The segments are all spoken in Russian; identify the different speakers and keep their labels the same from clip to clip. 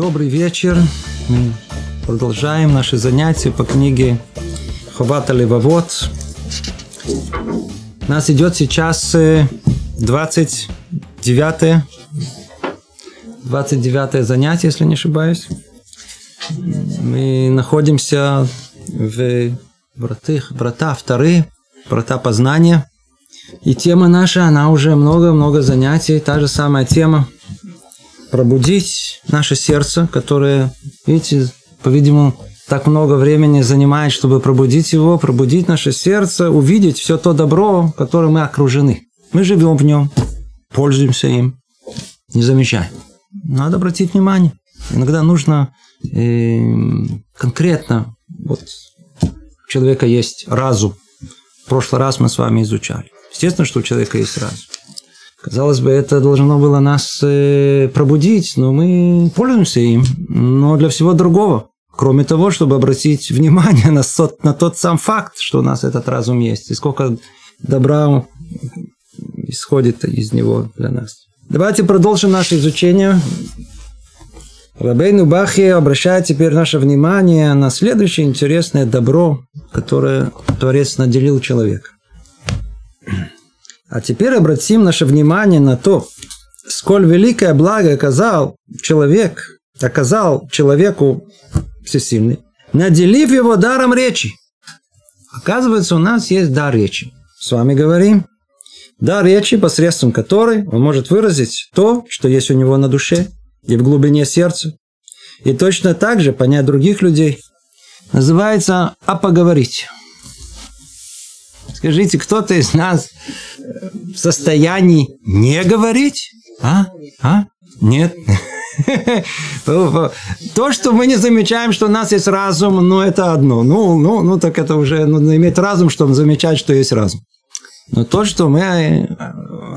Speaker 1: Добрый вечер. Мы продолжаем наши занятия по книге Хобата Левовод. Нас идет сейчас 29 29 занятие, если не ошибаюсь. Мы находимся в вратах, врата вторые, врата познания. И тема наша, она уже много-много занятий, та же самая тема. Пробудить наше сердце, которое, видите, по-видимому, так много времени занимает, чтобы пробудить его, пробудить наше сердце, увидеть все то добро, которым мы окружены. Мы живем в нем, пользуемся им, не замечаем. Надо обратить внимание. Иногда нужно э, конкретно, вот у человека есть разум. В прошлый раз мы с вами изучали. Естественно, что у человека есть разум. Казалось бы, это должно было нас э, пробудить, но мы пользуемся им, но для всего другого. Кроме того, чтобы обратить внимание на, сот, на тот сам факт, что у нас этот разум есть, и сколько добра исходит из него для нас. Давайте продолжим наше изучение. Рабейну Бахи обращает теперь наше внимание на следующее интересное добро, которое Творец наделил человека. А теперь обратим наше внимание на то, сколь великое благо оказал человек, оказал человеку всесильный, наделив его даром речи. Оказывается, у нас есть дар речи. С вами говорим. Дар речи, посредством которой он может выразить то, что есть у него на душе и в глубине сердца. И точно так же понять других людей. Называется «а поговорить». Скажите, кто-то из нас в состоянии не говорить? А? А? Нет. То, что мы не замечаем, что у нас есть разум, ну, это одно. Ну, ну, ну, так это уже нужно иметь разум, чтобы замечать, что есть разум. Но то, что мы э,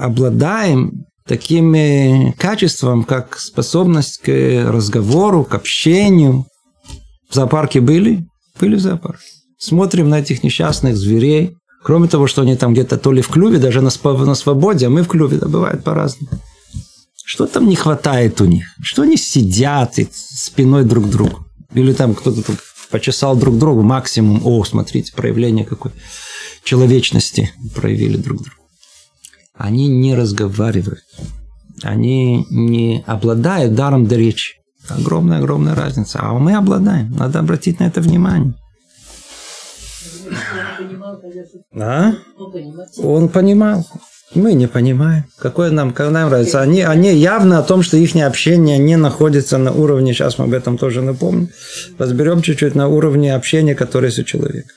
Speaker 1: обладаем таким э, качеством, как способность к разговору, к общению. В зоопарке были? Были в зоопарке. Смотрим на этих несчастных зверей. Кроме того, что они там где-то то ли в клюве, даже на, на свободе, а мы в клюве, да, бывает по-разному. Что там не хватает у них? Что они сидят и спиной друг к другу? Или там кто-то там почесал друг другу максимум. О, смотрите, проявление какой человечности проявили друг другу. Они не разговаривают. Они не обладают даром до речи. Огромная-огромная разница. А мы обладаем. Надо обратить на это внимание. А? Он понимал. Мы не понимаем. Какое нам, как нам нравится. Они, они явно о том, что их общение не находится на уровне, сейчас мы об этом тоже напомним, разберем чуть-чуть на уровне общения, которое есть у человека.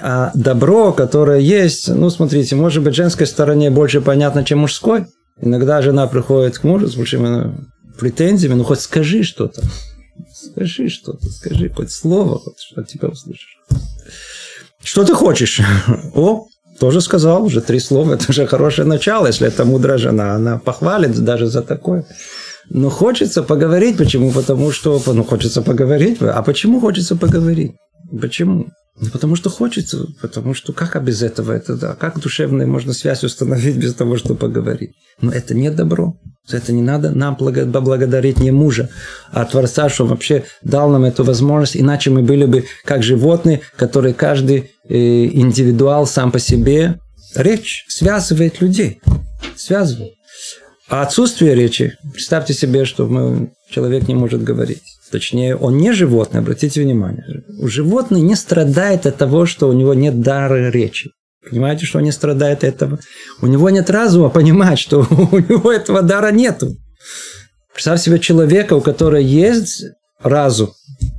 Speaker 1: А добро, которое есть, ну, смотрите, может быть, женской стороне больше понятно, чем мужской. Иногда жена приходит к мужу с большими претензиями, ну, хоть скажи что-то. Скажи что-то, скажи хоть слово, хоть что тебя услышишь. Что ты хочешь? О, тоже сказал, уже три слова, это уже хорошее начало, если это мудрая жена, она похвалит даже за такое. Но хочется поговорить, почему? Потому что, ну, хочется поговорить. А почему хочется поговорить? Почему? Ну, потому что хочется, потому что как а без этого это да? Как душевная можно связь установить без того, чтобы поговорить? Но это не добро. За это не надо нам благодарить не мужа, а Творца, что вообще дал нам эту возможность, иначе мы были бы как животные, которые каждый э, индивидуал сам по себе. Речь связывает людей. Связывает. А отсутствие речи, представьте себе, что мы, человек не может говорить. Точнее, он не животное, обратите внимание. У животное не страдает от того, что у него нет дара речи. Понимаете, что он не страдает от этого? У него нет разума понимать, что у него этого дара нету. Представь себе человека, у которого есть разум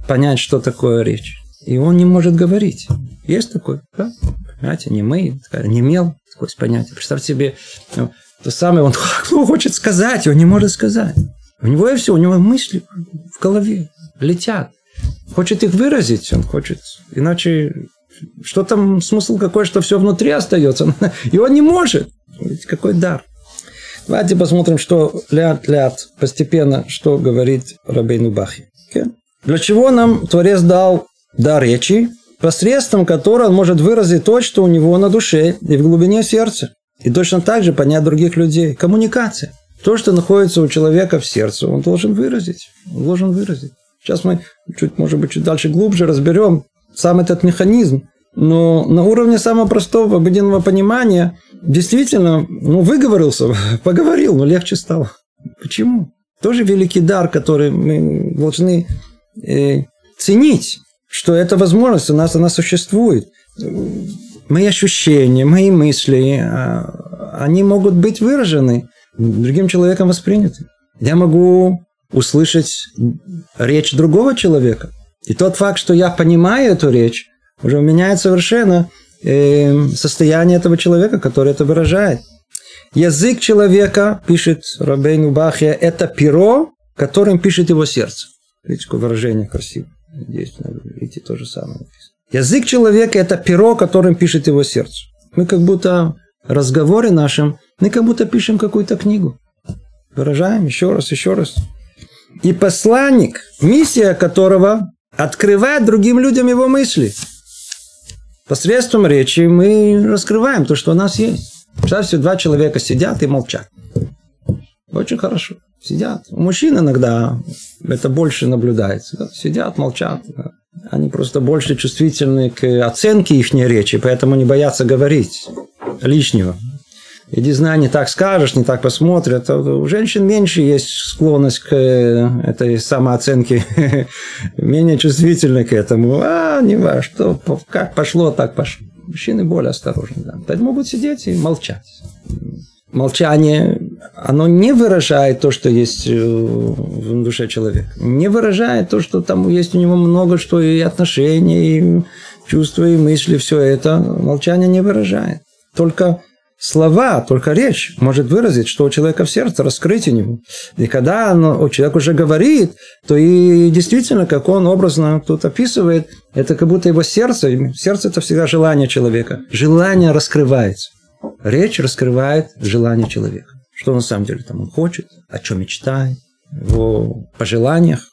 Speaker 1: понять, что такое речь. И он не может говорить. Есть такой, да? Понимаете, не мы, не мел, такое понятие. Представьте себе, ну, то самое, он хочет сказать, он не может сказать. У него и все, у него мысли в голове летят. Хочет их выразить, он хочет. Иначе что там смысл какой, что все внутри остается. И он не может. Какой дар. Давайте посмотрим, что ляд-ляд постепенно, что говорит Рабейну Бахи. Для чего нам Творец дал дар речи, посредством которого он может выразить то, что у него на душе и в глубине сердца. И точно так же понять других людей. Коммуникация. То, что находится у человека в сердце, он должен выразить. Он должен выразить. Сейчас мы чуть, может быть, чуть дальше глубже разберем сам этот механизм. Но на уровне самого простого обыденного понимания действительно, ну, выговорился, поговорил, но легче стало. Почему? Тоже великий дар, который мы должны э, ценить, что эта возможность у нас она существует. Мои ощущения, мои мысли, а, они могут быть выражены, другим человеком восприняты. Я могу услышать речь другого человека. И тот факт, что я понимаю эту речь, уже меняет совершенно э, состояние этого человека, который это выражает. Язык человека, пишет Рабейну Бахия, это перо, которым пишет его сердце. Видите, какое выражение красивое. Здесь, видите, то же самое написано. Язык человека – это перо, которым пишет его сердце. Мы как будто в разговоре нашем, мы как будто пишем какую-то книгу. Выражаем еще раз, еще раз. И посланник, миссия которого открывает другим людям его мысли. Посредством речи мы раскрываем то, что у нас есть. Представьте, два человека сидят и молчат. Очень хорошо. Сидят. У мужчин иногда это больше наблюдается. Да? Сидят, молчат. Да? Они просто больше чувствительны к оценке их речи, поэтому не боятся говорить лишнего. Иди знай, не так скажешь, не так посмотрят. А у женщин меньше есть склонность к э, этой самооценке, менее чувствительны к этому. А, не важно, что, как пошло, так пошло. Мужчины более осторожны. Да. Так могут сидеть и молчать. Молчание, оно не выражает то, что есть э, в душе человека. Не выражает то, что там есть у него много что и отношений, и чувства, и мысли, все это. Молчание не выражает. Только слова, только речь может выразить, что у человека в сердце, раскрыть его. И когда оно, человек уже говорит, то и действительно, как он образно тут описывает, это как будто его сердце, сердце это всегда желание человека. Желание раскрывается. Речь раскрывает желание человека. Что на самом деле там он хочет, о чем мечтает, его пожеланиях.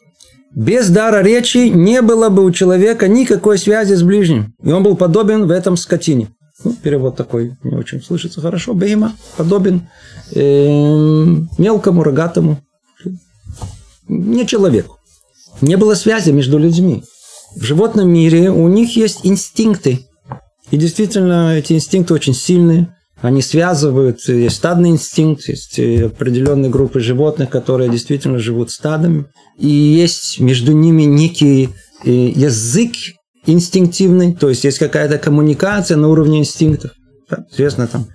Speaker 1: Без дара речи не было бы у человека никакой связи с ближним. И он был подобен в этом скотине. Ну, перевод такой не очень слышится хорошо. Бейма подобен э, мелкому, рогатому. Не человеку. Не было связи между людьми. В животном мире у них есть инстинкты. И действительно, эти инстинкты очень сильные. Они связывают, есть стадный инстинкт, есть определенные группы животных, которые действительно живут стадами. И есть между ними некий э, язык инстинктивный, то есть есть какая-то коммуникация на уровне инстинктов. Да, известно там,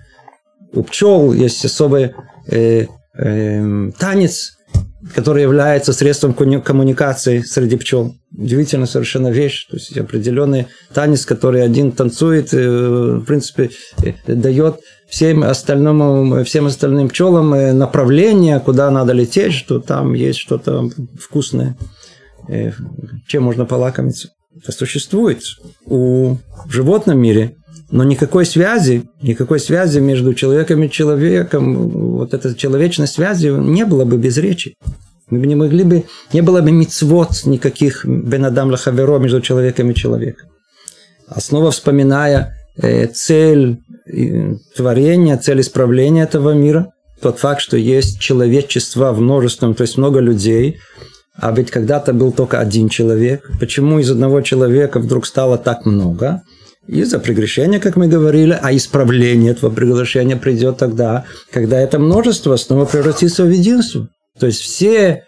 Speaker 1: у пчел есть особый э, э, танец, который является средством коммуникации среди пчел. Удивительная совершенно вещь. То есть определенный танец, который один танцует, э, в принципе, э, дает всем остальным, всем остальным пчелам э, направление, куда надо лететь, что там есть что-то вкусное, чем можно полакомиться существует у, в животном мире, но никакой связи, никакой связи между человеком и человеком, вот этой человечной связи не было бы без речи. Мы бы не могли бы, не было бы мицвод никаких бенадам лахаверо между человеком и человеком. А снова вспоминая э, цель э, творения, цель исправления этого мира, тот факт, что есть человечество в множественном, то есть много людей, а ведь когда-то был только один человек. Почему из одного человека вдруг стало так много? Из-за прегрешения, как мы говорили, а исправление этого прегрешения придет тогда, когда это множество снова превратится в единство. То есть все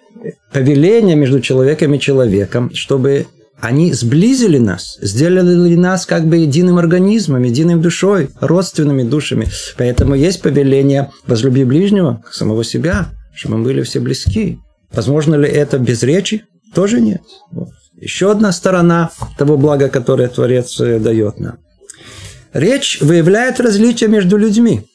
Speaker 1: повеления между человеком и человеком, чтобы они сблизили нас, сделали нас как бы единым организмом, единой душой, родственными душами. Поэтому есть повеление «возлюби ближнего, самого себя», чтобы мы были все близки. Возможно ли это без речи? Тоже нет. Вот. Еще одна сторона того блага, которое Творец э, дает нам. Речь выявляет различия между людьми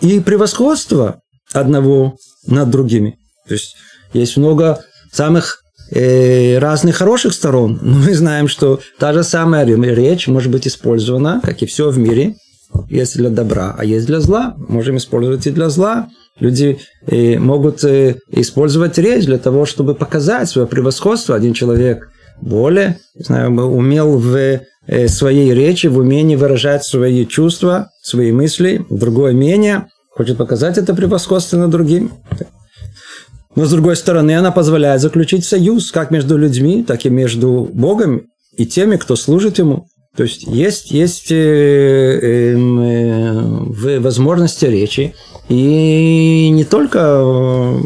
Speaker 1: и превосходство одного над другими. То есть есть много самых э, разных хороших сторон. Но мы знаем, что та же самая речь может быть использована, как и все в мире, есть для добра, а есть для зла. Можем использовать и для зла. Люди э, могут э, использовать речь для того, чтобы показать свое превосходство. Один человек более, не знаю, умел в э, своей речи, в умении выражать свои чувства, свои мысли, другое менее, хочет показать это превосходство над другим. Но с другой стороны, она позволяет заключить союз как между людьми, так и между Богом и теми, кто служит Ему. То есть есть, есть э, эм, э, э, возможности речи, и не только э,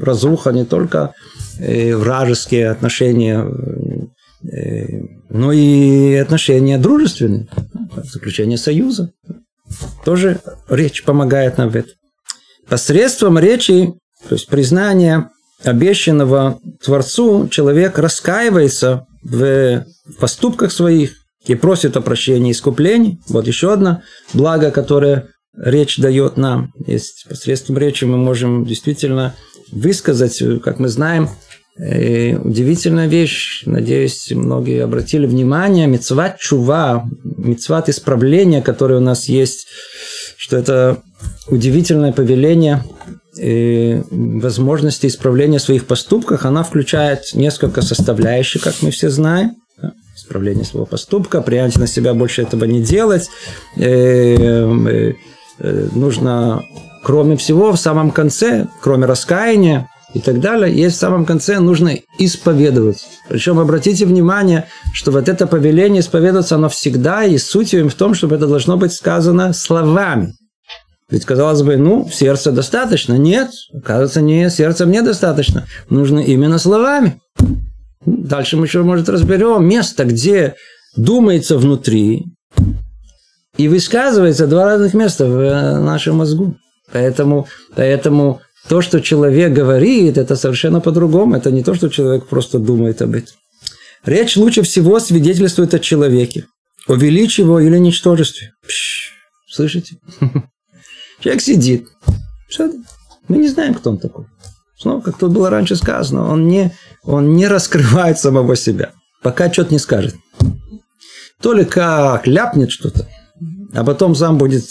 Speaker 1: разруха, не только э, вражеские отношения, э, но и отношения дружественные, заключение союза. Тоже речь помогает нам в этом. Посредством речи, то есть признания обещанного Творцу, человек раскаивается в поступках своих и просит о прощении и искуплении. Вот еще одно благо, которое речь дает нам. Есть посредством речи мы можем действительно высказать, как мы знаем, э, удивительная вещь, надеюсь, многие обратили внимание, мецват чува, мецват исправления, который у нас есть, что это удивительное повеление и возможности исправления своих поступков, она включает несколько составляющих, как мы все знаем. Исправление своего поступка, принятие на себя больше этого не делать. Э, нужно, кроме всего, в самом конце, кроме раскаяния, и так далее, есть в самом конце нужно исповедоваться. Причем обратите внимание, что вот это повеление исповедоваться, оно всегда и суть в том, чтобы это должно быть сказано словами. Ведь, казалось бы, ну, сердце достаточно. Нет, оказывается, не, сердцем недостаточно. Нужно именно словами. Дальше мы еще, может, разберем место, где думается внутри и высказывается два разных места в э, нашем мозгу. Поэтому, поэтому то, что человек говорит, это совершенно по-другому. Это не то, что человек просто думает об этом. Речь лучше всего свидетельствует о человеке. О величии его или ничтожестве. Пш, слышите? Человек сидит. Все, мы не знаем, кто он такой. Снова, как тут было раньше сказано, он не, он не раскрывает самого себя, пока что-то не скажет. То ли как ляпнет что-то, а потом сам будет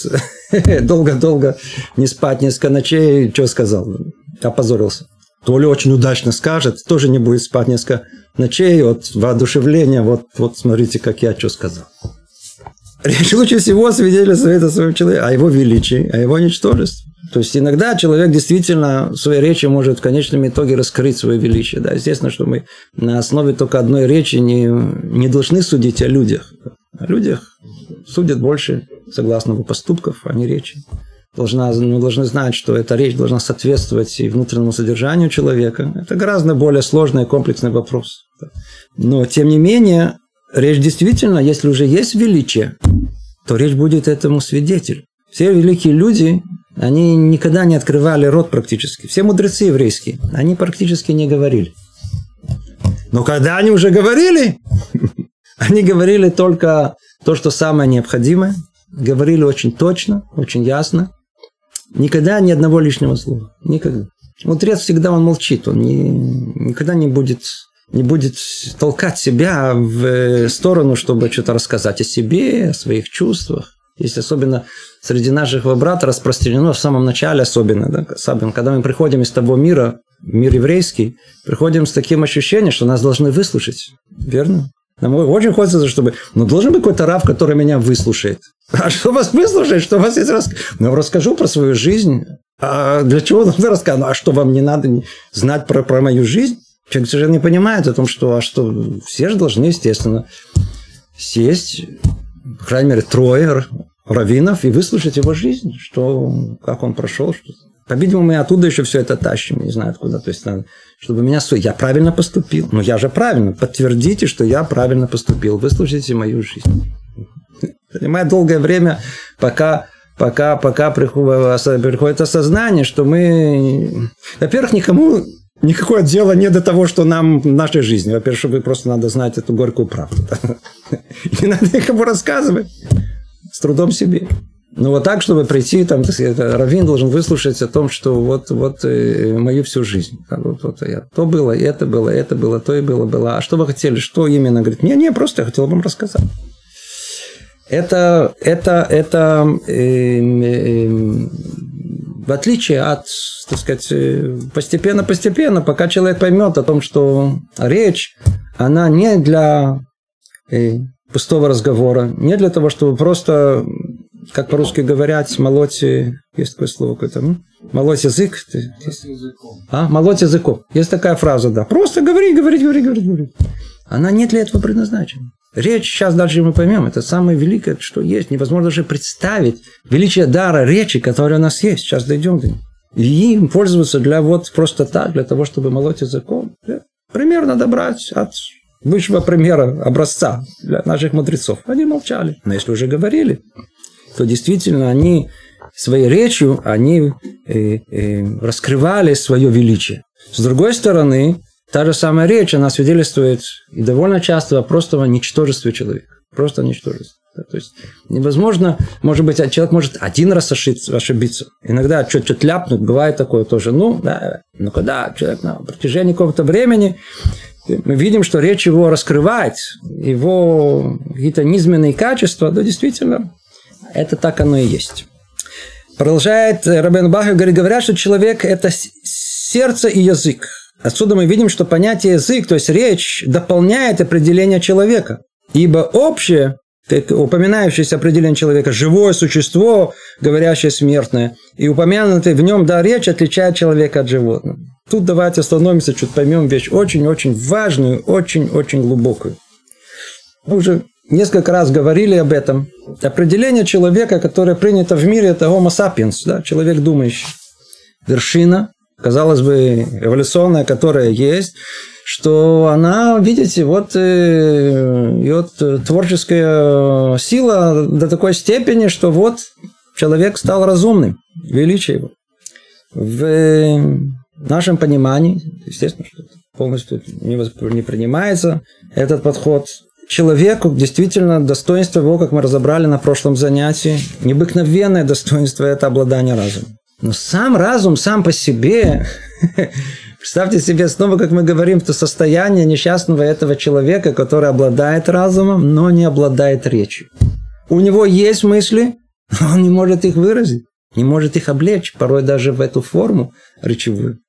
Speaker 1: долго-долго не спать несколько ночей, что сказал, опозорился. То ли очень удачно скажет, тоже не будет спать несколько ночей от воодушевления, вот, вот смотрите, как я что сказал. Речь лучше всего свидетельствует о своем человеке, о его величии, о его ничтожестве. То есть иногда человек действительно в своей речи может в конечном итоге раскрыть свое величие. Да, естественно, что мы на основе только одной речи не, не должны судить о людях. О людях судят больше согласно его поступков, а не речи. Должна, мы должны знать, что эта речь должна соответствовать и внутреннему содержанию человека. Это гораздо более сложный и комплексный вопрос. Но, тем не менее, речь действительно, если уже есть величие, то речь будет этому свидетель. Все великие люди, они никогда не открывали рот практически. Все мудрецы еврейские, они практически не говорили. Но когда они уже говорили, они говорили только то, что самое необходимое, говорили очень точно, очень ясно. Никогда ни одного лишнего слова. Никогда. Мудрец всегда он молчит, он не, никогда не будет не будет толкать себя в э, сторону, чтобы что-то рассказать о себе, о своих чувствах. Есть особенно среди наших брат распространено в самом начале особенно, да, особенно, когда мы приходим из того мира, мир еврейский, приходим с таким ощущением, что нас должны выслушать. Верно? Нам очень хочется, чтобы... Ну, должен быть какой-то раб, который меня выслушает. А что вас выслушает? Что у вас есть рас... Ну, расскажу про свою жизнь. А для чего нужно рассказать? Ну, а что вам не надо знать про, про мою жизнь? Человек совершенно не понимает о том, что, а что все же должны, естественно, сесть, по крайней мере, трое раввинов и выслушать его жизнь, что, как он прошел. Что... По-видимому, мы оттуда еще все это тащим, не знаю откуда. То есть, чтобы меня я правильно поступил. Ну, я же правильно. Подтвердите, что я правильно поступил. Выслушайте мою жизнь. Занимает долгое время, пока пока, пока приходит осознание, что мы, во-первых, никому Никакое дело не до того, что нам в нашей жизни. Во-первых, чтобы просто надо знать эту горькую правду. Не надо никому рассказывать. С трудом себе. Ну, вот так, чтобы прийти, там, Равин должен выслушать о том, что вот, вот э, мою всю жизнь. Вот, вот, я, то было, это было, это было, то и было, было. А что вы хотели? Что именно? Говорит, не, не, просто я хотел вам рассказать. Это, это, это э, э, в отличие от, так сказать, постепенно-постепенно, пока человек поймет о том, что речь, она не для э, пустого разговора, не для того, чтобы просто, как по-русски говорят, молоть, есть такое слово какое-то, Молоть язык. А? Молоть языком. Есть такая фраза, да. Просто говори, говори, говори, говори, говори. Она нет для этого предназначена. Речь, сейчас дальше мы поймем, это самое великое, что есть. Невозможно даже представить величие дара речи, который у нас есть. Сейчас дойдем до него. И им пользоваться для вот просто так, для того, чтобы молоть языком. Пример надо брать от высшего примера, образца для наших мудрецов. Они молчали. Но если уже говорили, то действительно они своей речью они э, э, раскрывали свое величие. С другой стороны, Та же самая речь, она свидетельствует и довольно часто о простом ничтожестве человека. Просто ничтожестве. То есть невозможно, может быть, человек может один раз ошибиться, ошибиться. Иногда что-то ляпнуть, бывает такое тоже. Ну, да, ну когда человек на протяжении какого-то времени мы видим, что речь его раскрывает, его какие-то низменные качества, да, действительно, это так оно и есть. Продолжает Рабен Бахев, говорит, говорят, что человек – это сердце и язык. Отсюда мы видим, что понятие язык, то есть речь, дополняет определение человека. Ибо общее, как упоминающееся определение человека, живое существо, говорящее смертное, и упомянутый в нем да речь отличает человека от животного. Тут давайте остановимся, чуть поймем вещь очень-очень важную, очень-очень глубокую. Мы уже несколько раз говорили об этом. Определение человека, которое принято в мире, это homo sapiens, да, человек думающий. Вершина казалось бы, эволюционная, которая есть, что она, видите, вот ее э, творческая сила до такой степени, что вот человек стал разумным, величие его. В нашем понимании, естественно, что полностью не принимается этот подход, человеку действительно достоинство его, как мы разобрали на прошлом занятии, необыкновенное достоинство – это обладание разумом. Но сам разум, сам по себе, представьте себе снова, как мы говорим, то состояние несчастного этого человека, который обладает разумом, но не обладает речью. У него есть мысли, но он не может их выразить, не может их облечь, порой даже в эту форму речевую.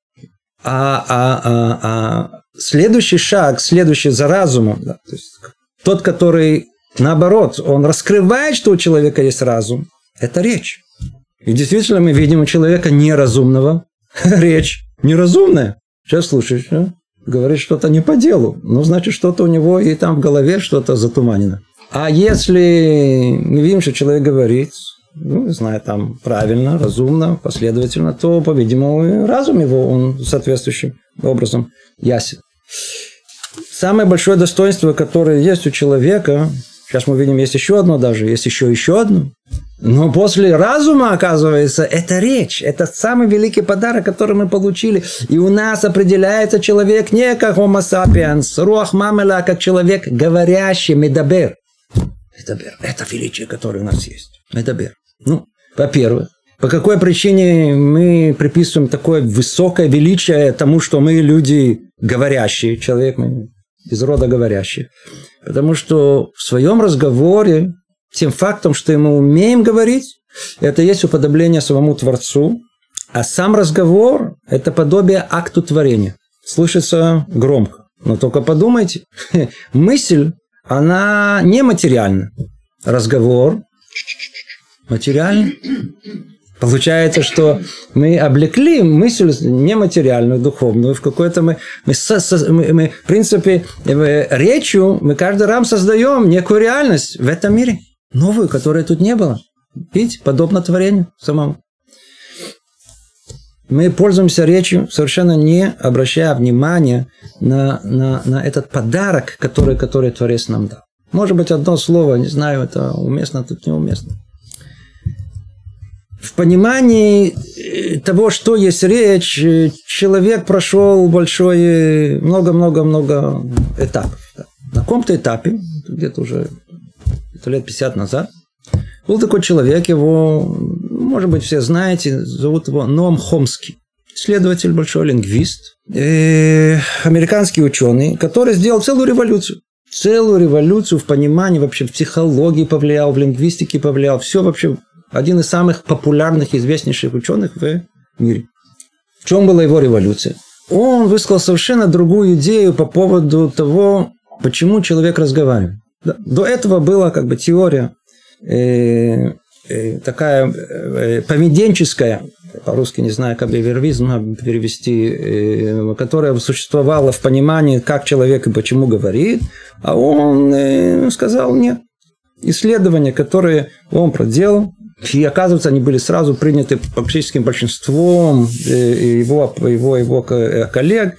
Speaker 1: А, а, а, а следующий шаг, следующий за разумом, да, то есть тот, который наоборот, он раскрывает, что у человека есть разум, это речь. И действительно мы видим у человека неразумного речь неразумная. Сейчас слушаешь, а? говорит что-то не по делу. Ну, значит, что-то у него и там в голове что-то затуманено. А если мы видим, что человек говорит, ну, не знаю, там правильно, разумно, последовательно, то, по-видимому, разум его, он соответствующим образом ясен. Самое большое достоинство, которое есть у человека, сейчас мы видим, есть еще одно даже, есть еще еще одно, но после разума, оказывается, это речь. Это самый великий подарок, который мы получили. И у нас определяется человек не как homo sapiens, руах мамела, а как человек говорящий, медабер. מדבר. Это величие, которое у нас есть. מדבר. Ну, во-первых, по какой причине мы приписываем такое высокое величие тому, что мы люди говорящие, человек мы из рода говорящих? Потому что в своем разговоре тем фактом, что мы умеем говорить, это есть уподобление самому Творцу, а сам разговор – это подобие акту творения. Слышится громко. Но только подумайте, мысль, она нематериальна. Разговор материальный. Получается, что мы облекли мысль нематериальную, духовную, в какой-то мы, мы, мы, мы, в принципе, э, речью мы каждый раз создаем некую реальность в этом мире новую, которой тут не было. Видите, подобно творению самому. Мы пользуемся речью, совершенно не обращая внимания на, на, на этот подарок, который, который Творец нам дал. Может быть, одно слово, не знаю, это уместно, тут неуместно. В понимании э, того, что есть речь, э, человек прошел большой, много-много-много этапов. На каком-то этапе, где-то уже это лет 50 назад, был такой человек, его, может быть, все знаете, зовут его Ноам Хомский. Исследователь, большой лингвист, э, американский ученый, который сделал целую революцию. Целую революцию в понимании, вообще в психологии повлиял, в лингвистике повлиял. Все вообще один из самых популярных, известнейших ученых в мире. В чем была его революция? Он высказал совершенно другую идею по поводу того, почему человек разговаривает. До этого была как бы теория э, э, такая э, поведенческая, по-русски не знаю, как вервизм перевести, э, которая существовала в понимании, как человек и почему говорит, а он э, сказал нет. Исследования, которые он проделал, и оказывается, они были сразу приняты практически большинством э, его, его, его коллег,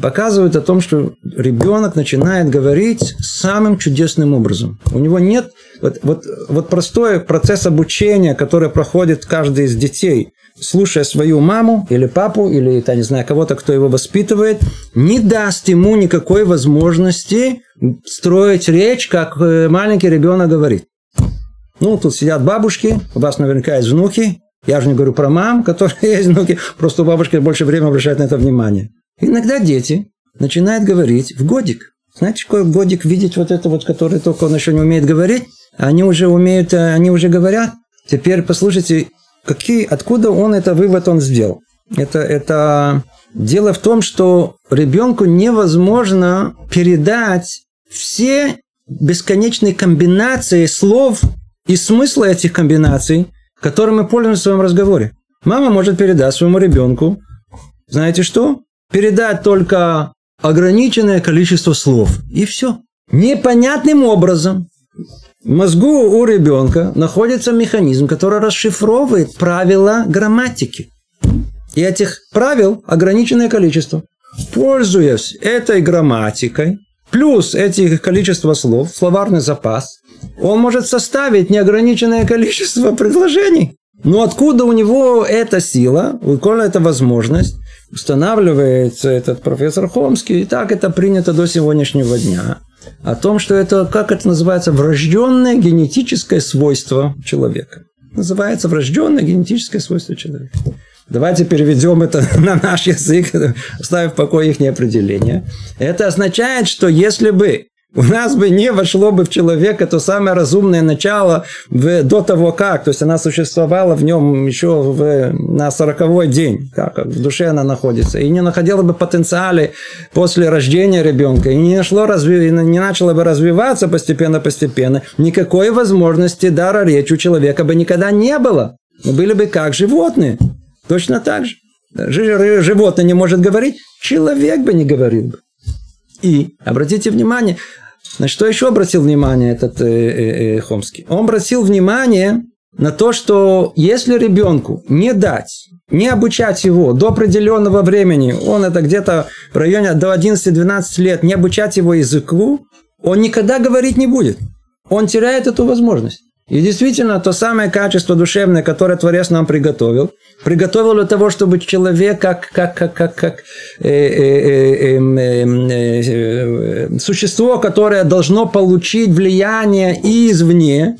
Speaker 1: показывают о том, что ребенок начинает говорить самым чудесным образом. У него нет вот, вот, вот простой процесс обучения, который проходит каждый из детей, слушая свою маму или папу, или, я не знаю, кого-то, кто его воспитывает, не даст ему никакой возможности строить речь, как э, маленький ребенок говорит. Ну, тут сидят бабушки, у вас наверняка есть внуки. Я же не говорю про мам, которые есть внуки, просто у бабушки больше времени обращают на это внимание. Иногда дети начинают говорить в годик. Знаете, какой годик видеть вот это вот, который только он еще не умеет говорить? Они уже умеют, э, они уже говорят. Теперь послушайте, какие, откуда он это вывод он сделал. Это, это дело в том, что ребенку невозможно передать все бесконечные комбинации слов и смысла этих комбинаций, которыми мы пользуемся в своем разговоре. Мама может передать своему ребенку, знаете что? Передать только ограниченное количество слов. И все. Непонятным образом в мозгу у ребенка находится механизм, который расшифровывает правила грамматики. И этих правил ограниченное количество. Пользуясь этой грамматикой, плюс этих количество слов, словарный запас, он может составить неограниченное количество предложений. Но откуда у него эта сила, откуда эта возможность, устанавливается этот профессор Хомский, и так это принято до сегодняшнего дня о том, что это, как это называется, врожденное генетическое свойство человека. Называется врожденное генетическое свойство человека. Давайте переведем это на наш язык, оставив в покое их определение. Это означает, что если бы у нас бы не вошло бы в человека то самое разумное начало в, до того как, то есть она существовала в нем еще в, на сороковой день, как в душе она находится, и не находила бы потенциале после рождения ребенка, и не, нашло разви, не начало бы развиваться постепенно-постепенно, никакой возможности дара речи у человека бы никогда не было. Мы были бы как животные. Точно так же. Животное не может говорить, человек бы не говорил бы. И, обратите внимание, на что еще обратил внимание этот э, э, э, Хомский? Он обратил внимание на то, что если ребенку не дать, не обучать его до определенного времени, он это где-то в районе до 11-12 лет, не обучать его языку, он никогда говорить не будет. Он теряет эту возможность. И действительно, то самое качество душевное, которое Творец нам приготовил, приготовил для того, чтобы человек, как, как, как, как, как э, э, э, э, существо, которое должно получить влияние извне,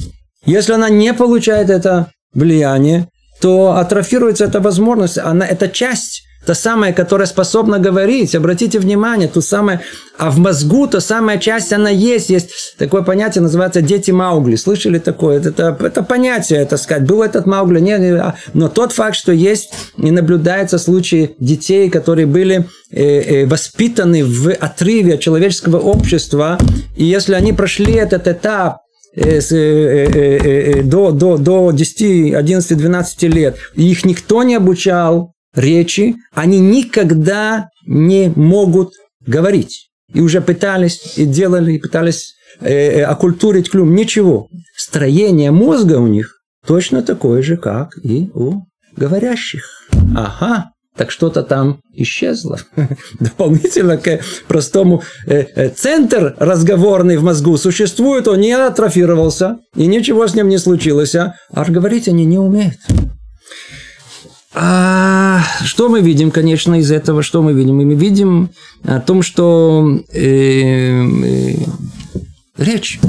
Speaker 1: если она не получает это влияние, то атрофируется эта возможность, она, эта часть Та самая, которая способна говорить. Обратите внимание, ту самое, а в мозгу та самая часть, она есть. Есть такое понятие, называется дети Маугли. Слышали такое? Это, это, понятие, это сказать. Был этот Маугли, нет, а, но тот факт, что есть и наблюдается случаи детей, которые были э, э, воспитаны в отрыве от человеческого общества, и если они прошли этот этап, э, до, до, до 10, 11, 12 лет. И их никто не обучал, речи, они никогда не могут говорить. И уже пытались, и делали, и пытались э, э, оккультурить клюм. Ничего. Строение мозга у них точно такое же, как и у говорящих. Ага, так что-то там исчезло. Дополнительно к простому э, э, центр разговорный в мозгу существует, он не атрофировался, и ничего с ним не случилось, а, а говорить они не умеют. А что мы видим, конечно, из этого? Что мы видим? Мы видим о том, что э, э, речь,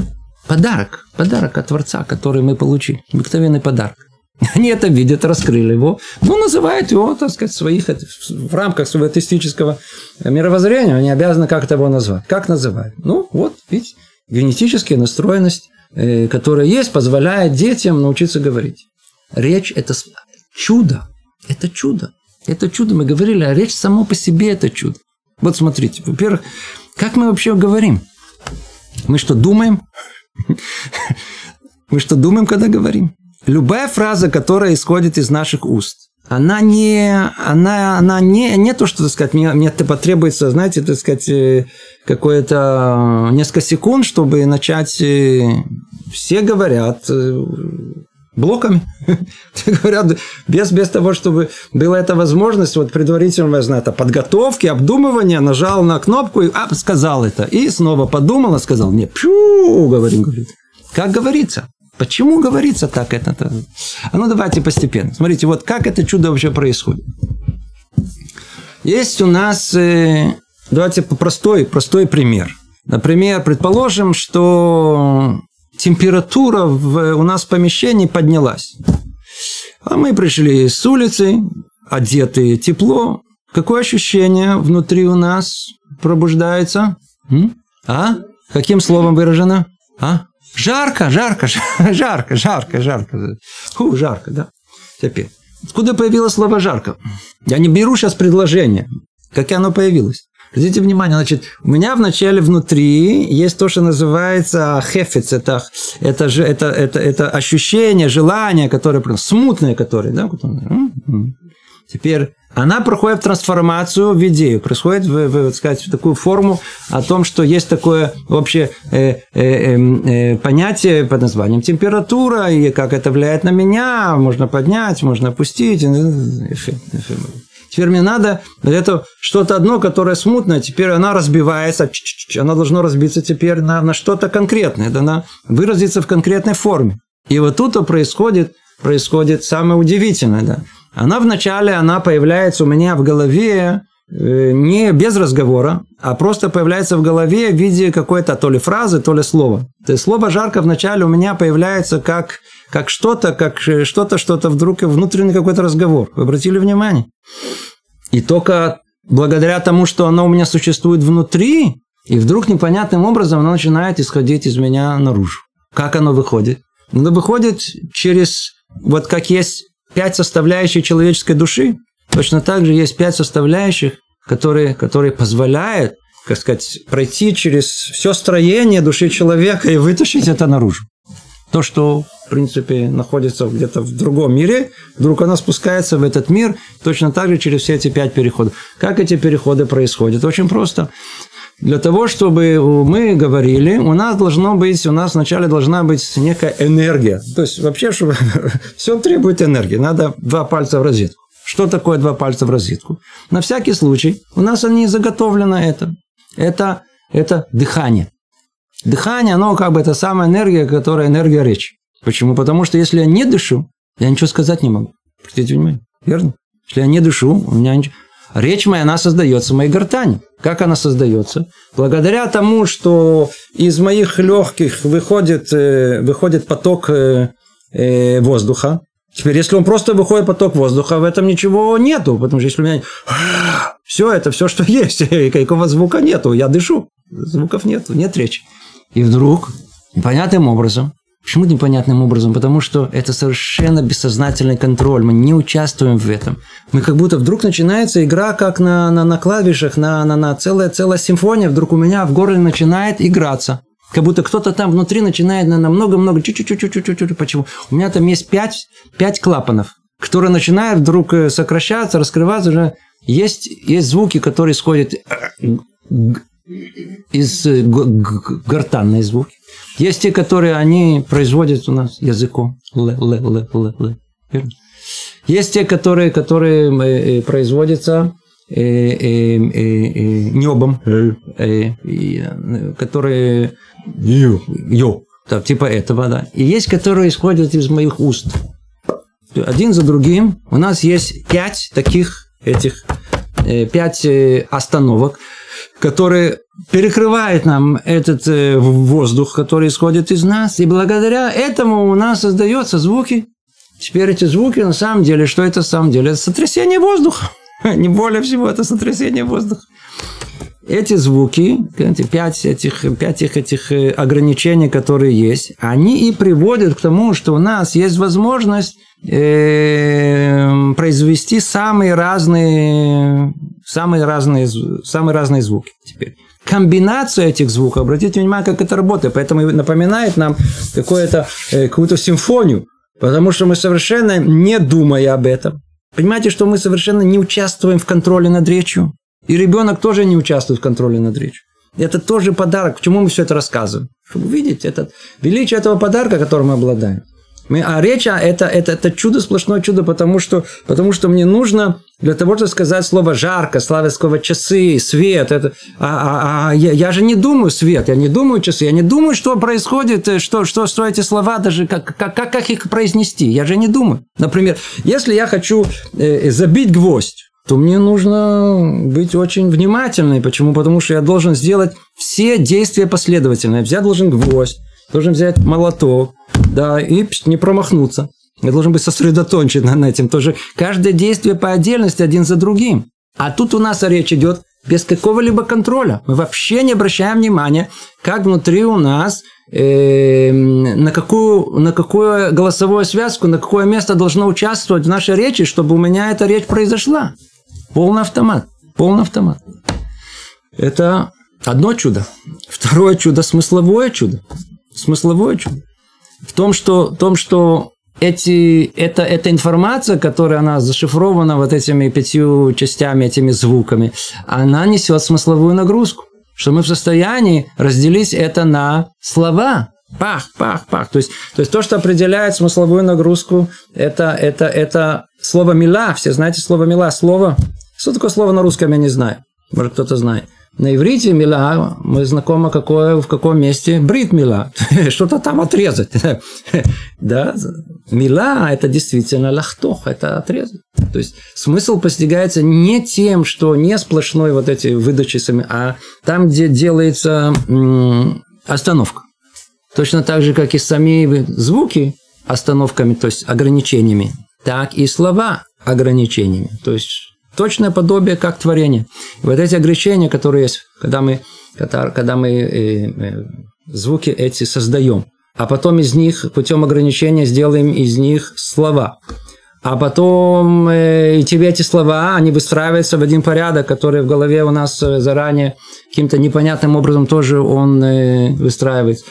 Speaker 1: подарок, подарок от Творца, который мы получили, обыкновенный подарок. Они это видят, раскрыли его, но называют его, так сказать, своих, в рамках своего атеистического мировоззрения, они обязаны как-то его назвать. Как называют? Ну, вот, видите, генетическая настроенность, э, которая есть, позволяет детям научиться говорить. Речь – это чудо, это чудо. Это чудо. Мы говорили, а речь само по себе это чудо. Вот смотрите, во-первых, как мы вообще говорим? Мы что, думаем? Мы что, думаем, когда говорим? Любая фраза, которая исходит из наших уст, она не, она, она не, не то, что, так сказать, мне, мне потребуется, знаете, так сказать, э, какое-то несколько секунд, чтобы начать, все говорят блоками. Говорят, без, без того, чтобы была эта возможность, вот предварительно, я знаю, это подготовки, обдумывания, нажал на кнопку и а, сказал это. И снова подумал, сказал, не, пью, говорим, говорит. Как говорится. Почему говорится так это? -то? А ну давайте постепенно. Смотрите, вот как это чудо вообще происходит. Есть у нас, э, давайте простой, простой пример. Например, предположим, что температура в, у нас в помещении поднялась. А мы пришли с улицы, одетые тепло. Какое ощущение внутри у нас пробуждается? М? А? Каким словом выражено? А? Жарко, жарко, жарко, жарко, жарко. Фу, жарко, да. Теперь. Откуда появилось слово жарко? Я не беру сейчас предложение. Как оно появилось? Обратите внимание, значит, у меня вначале внутри есть то, что называется хефец, это, это, это, это, это ощущение, желание, которое смутное, которое, да? Теперь она проходит трансформацию в идею, происходит в, в, в, сказать, в такую форму о том, что есть такое общее э, э, э, понятие под названием температура, и как это влияет на меня, можно поднять, можно опустить. Теперь мне надо это что-то одно, которое смутное, теперь она разбивается, она должна разбиться теперь на, на что-то конкретное, да, она выразится в конкретной форме. И вот тут происходит, происходит самое удивительное, да. Она вначале, она появляется у меня в голове не без разговора, а просто появляется в голове в виде какой-то то ли фразы, то ли слова. То есть слово «жарко» вначале у меня появляется как, как что-то, как что-то, что-то вдруг внутренний какой-то разговор. Вы обратили внимание? И только благодаря тому, что оно у меня существует внутри, и вдруг непонятным образом оно начинает исходить из меня наружу. Как оно выходит? Оно выходит через, вот как есть пять составляющих человеческой души, точно так же есть пять составляющих, которые, которые позволяют, как сказать, пройти через все строение души человека и вытащить это наружу. То, что принципе, находится где-то в другом мире, вдруг она спускается в этот мир точно так же через все эти пять переходов. Как эти переходы происходят? Очень просто. Для того, чтобы мы говорили, у нас должно быть, у нас вначале должна быть некая энергия. То есть, вообще, чтобы все требует энергии. Надо два пальца в розетку. Что такое два пальца в розетку? На всякий случай, у нас они заготовлено это. Это, это дыхание. Дыхание, оно как бы это самая энергия, которая энергия речи. Почему? Потому что если я не дышу, я ничего сказать не могу. Обратите внимание. Верно? Если я не дышу, у меня ничего... Речь моя, она создается в моей гортани. Как она создается? Благодаря тому, что из моих легких выходит, э, выходит поток э, э, воздуха. Теперь, если он просто выходит поток воздуха, в этом ничего нету. Потому что если у меня все это, все, что есть, и какого звука нету, я дышу. Звуков нету, нет речи. И вдруг, непонятным образом, Почему непонятным образом? Потому что это совершенно бессознательный контроль. Мы не участвуем в этом. Мы как будто вдруг начинается игра, как на, на, на клавишах, на, на, на целая, целая симфония. Вдруг у меня в горле начинает играться. Как будто кто-то там внутри начинает на много-много, чуть-чуть-чуть-чуть-чуть. Почему? У меня там есть пять, пять клапанов, которые начинают вдруг э, сокращаться, раскрываться. Уже есть, есть звуки, которые исходят э, из э, гортанные звуки. Есть те, которые они производят у нас языком. Л, л, л, л, л. Есть те, которые, которые производятся небом, которые ю, ю, так, типа этого, да. И есть, которые исходят из моих уст. Один за другим у нас есть пять таких этих, пять остановок, которые перекрывает нам этот э, воздух, который исходит из нас, и благодаря этому у нас создаются звуки. Теперь эти звуки на самом деле, что это на самом деле? Это сотрясение воздуха. Не более всего, это сотрясение воздуха. Эти звуки, пять этих, пять этих э, ограничений, которые есть, они и приводят к тому, что у нас есть возможность э, произвести самые разные, самые разные, самые разные звуки. Теперь комбинацию этих звуков, обратите внимание, как это работает. Поэтому напоминает нам какую-то, э, какую-то симфонию. Потому что мы совершенно не думая об этом, Понимаете, что мы совершенно не участвуем в контроле над речью? И ребенок тоже не участвует в контроле над речью. Это тоже подарок. Почему мы все это рассказываем? Чтобы увидеть этот, величие этого подарка, которым мы обладаем. Мы, а речь а это, это, это чудо, сплошное чудо, потому что, потому что мне нужно для того, чтобы сказать слово жарко, слово часы, свет. Это, а, а, а я, я же не думаю свет, я не думаю часы, я не думаю, что происходит, э, что, что, что эти слова даже, как, как, как их произнести. Я же не думаю. Например, если я хочу э, забить гвоздь, то мне нужно быть очень внимательным. Почему? Потому что я должен сделать все действия последовательно. Я должен гвоздь, должен взять молоток, да, и не промахнуться. Я должен быть сосредоточен на этим тоже. Каждое действие по отдельности один за другим. А тут у нас речь идет без какого-либо контроля. Мы вообще не обращаем внимания, как внутри у нас, э, на, какую, на какую голосовую связку, на какое место должно участвовать в нашей речи, чтобы у меня эта речь произошла. Полный автомат. Полный автомат. Это одно чудо. Второе чудо – смысловое чудо. Смысловое чудо. В том, что, в том, что эти, это, эта информация, которая она зашифрована вот этими пятью частями, этими звуками, она несет смысловую нагрузку. Что мы в состоянии разделить это на слова. Пах, пах, пах. То есть, то, есть то, что определяет смысловую нагрузку, это, это, это слово «мила». Все знаете слово «мила». Слово что такое слово на русском, я не знаю. Может, кто-то знает. На иврите мила, мы знакомы какое, в каком месте, брит мила, что-то там отрезать. да, мила – это действительно лахтох, это отрезать. То есть, смысл постигается не тем, что не сплошной вот эти выдачи сами, а там, где делается остановка. Точно так же, как и сами звуки остановками, то есть ограничениями, так и слова ограничениями. То есть, Точное подобие, как творение. И вот эти ограничения, которые есть, когда мы, когда, мы э, э, звуки эти создаем, а потом из них, путем ограничения, сделаем из них слова. А потом э, и тебе эти слова, они выстраиваются в один порядок, который в голове у нас э, заранее каким-то непонятным образом тоже он э, выстраивается.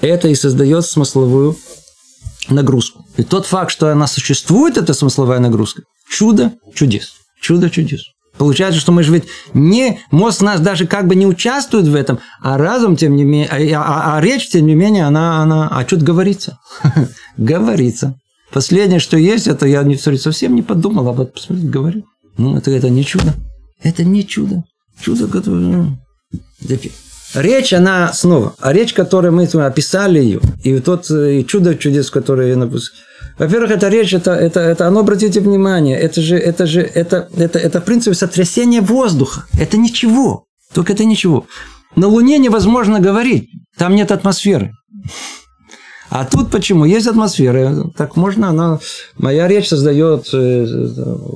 Speaker 1: Это и создает смысловую нагрузку. И тот факт, что она существует, эта смысловая нагрузка, чудо чудес. Чудо чудес. Получается, что мы же ведь не, мозг наш даже как бы не участвует в этом, а разум, тем не менее, а, а, а речь, тем не менее, она, она, а что-то говорится. говорится. Последнее, что есть, это я не, совсем не подумал об этом, посмотрите, говорю. Ну, это, это не чудо. Это не чудо. Чудо, которое... Ну, речь, она снова, а речь, которую мы описали ее, и тот и чудо чудес, которые я написал, во-первых, эта речь, это, это, это, оно, обратите внимание, это же, это же, это, это, это, в принципе, сотрясение воздуха. Это ничего. Только это ничего. На Луне невозможно говорить. Там нет атмосферы. А тут почему? Есть атмосфера. Так можно, она... Моя речь создает э,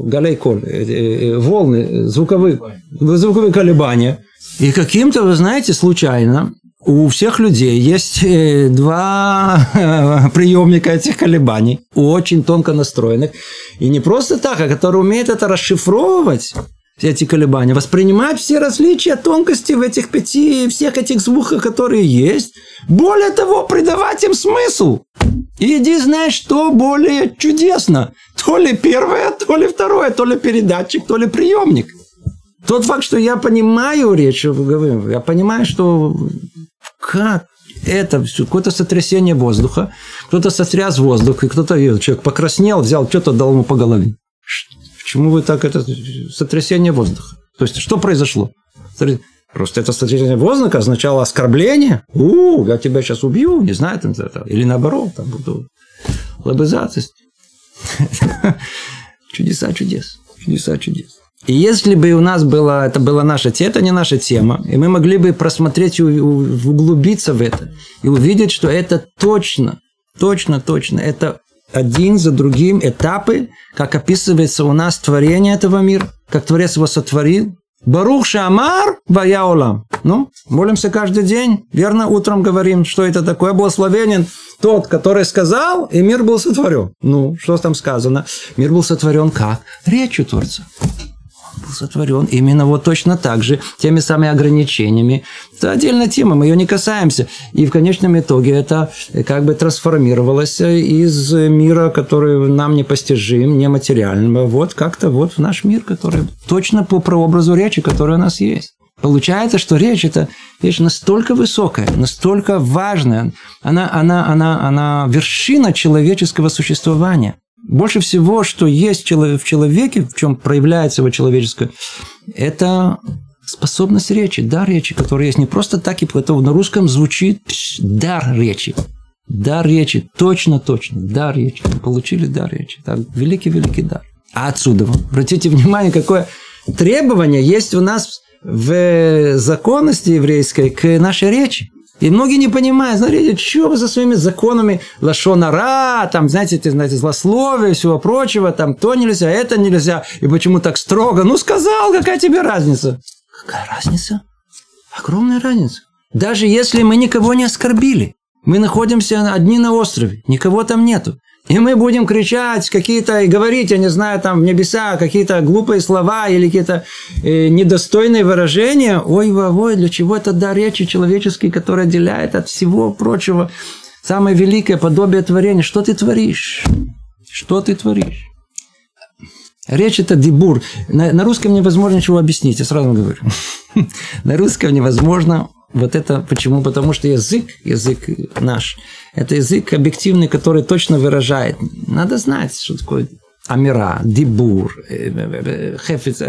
Speaker 1: галейколь, э, э, волны, звуковые, звуковые колебания. И каким-то, вы знаете, случайно у всех людей есть э, два приемника этих колебаний, очень тонко настроенных. И не просто так, а которые умеют это расшифровывать, эти колебания, воспринимать все различия, тонкости в этих пяти, всех этих звуках, которые есть. Более того, придавать им смысл. Иди знаешь, что более чудесно. То ли первое, то ли второе, то ли передатчик, то ли приемник. Тот факт, что я понимаю речь, я понимаю, что как это все, какое-то сотрясение воздуха, кто-то сотряс воздух, и кто-то, человек покраснел, взял, что-то дал ему по голове. Почему вы так, это сотрясение воздуха? То есть, что произошло? Просто это сотрясение воздуха означало оскорбление. У, я тебя сейчас убью, не знаю, там, это, или наоборот, там буду лобызаться. Чудеса чудес. Чудеса чудес. И если бы у нас было, это была наша тема, это не наша тема, и мы могли бы просмотреть углубиться в это, и увидеть, что это точно, точно, точно, это один за другим этапы, как описывается у нас творение этого мира, как Творец его сотворил. Барух Шамар Ваяолам. Ну, молимся каждый день. Верно, утром говорим, что это такое. Благословенен тот, который сказал, и мир был сотворен. Ну, что там сказано? Мир был сотворен как? Речью Творца. Был сотворен именно вот точно так же, теми самыми ограничениями. Это отдельная тема, мы ее не касаемся. И в конечном итоге это как бы трансформировалось из мира, который нам непостижим, нематериального, вот как-то вот в наш мир, который точно по прообразу речи, который у нас есть. Получается, что речь – это вещь настолько высокая, настолько важная, она, она, она, она вершина человеческого существования. Больше всего, что есть в человеке, в чем проявляется его человеческое, это способность речи, дар речи, который есть не просто так, и поэтому на русском звучит дар речи. Дар речи, точно-точно, дар речи. Получили дар речи. Так, великий-великий дар. А отсюда, обратите внимание, какое требование есть у нас в законности еврейской к нашей речи. И многие не понимают, смотрите, что вы за своими законами лашонара, там, знаете, ты, знаете, злословие всего прочего, там, то нельзя, это нельзя, и почему так строго? Ну, сказал, какая тебе разница? Какая разница? Огромная разница. Даже если мы никого не оскорбили, мы находимся одни на острове, никого там нету. И мы будем кричать какие-то и говорить, я не знаю, там в небеса какие-то глупые слова или какие-то э, недостойные выражения. Ой, ой, для чего это дар речи человеческий, который отделяет от всего прочего самое великое подобие творения. Что ты творишь? Что ты творишь? Речь это дебур. На, на русском невозможно ничего объяснить, я сразу говорю. На русском невозможно вот это почему? Потому что язык, язык наш, это язык объективный, который точно выражает. Надо знать, что такое амира, дибур, э, э, э, хефиц.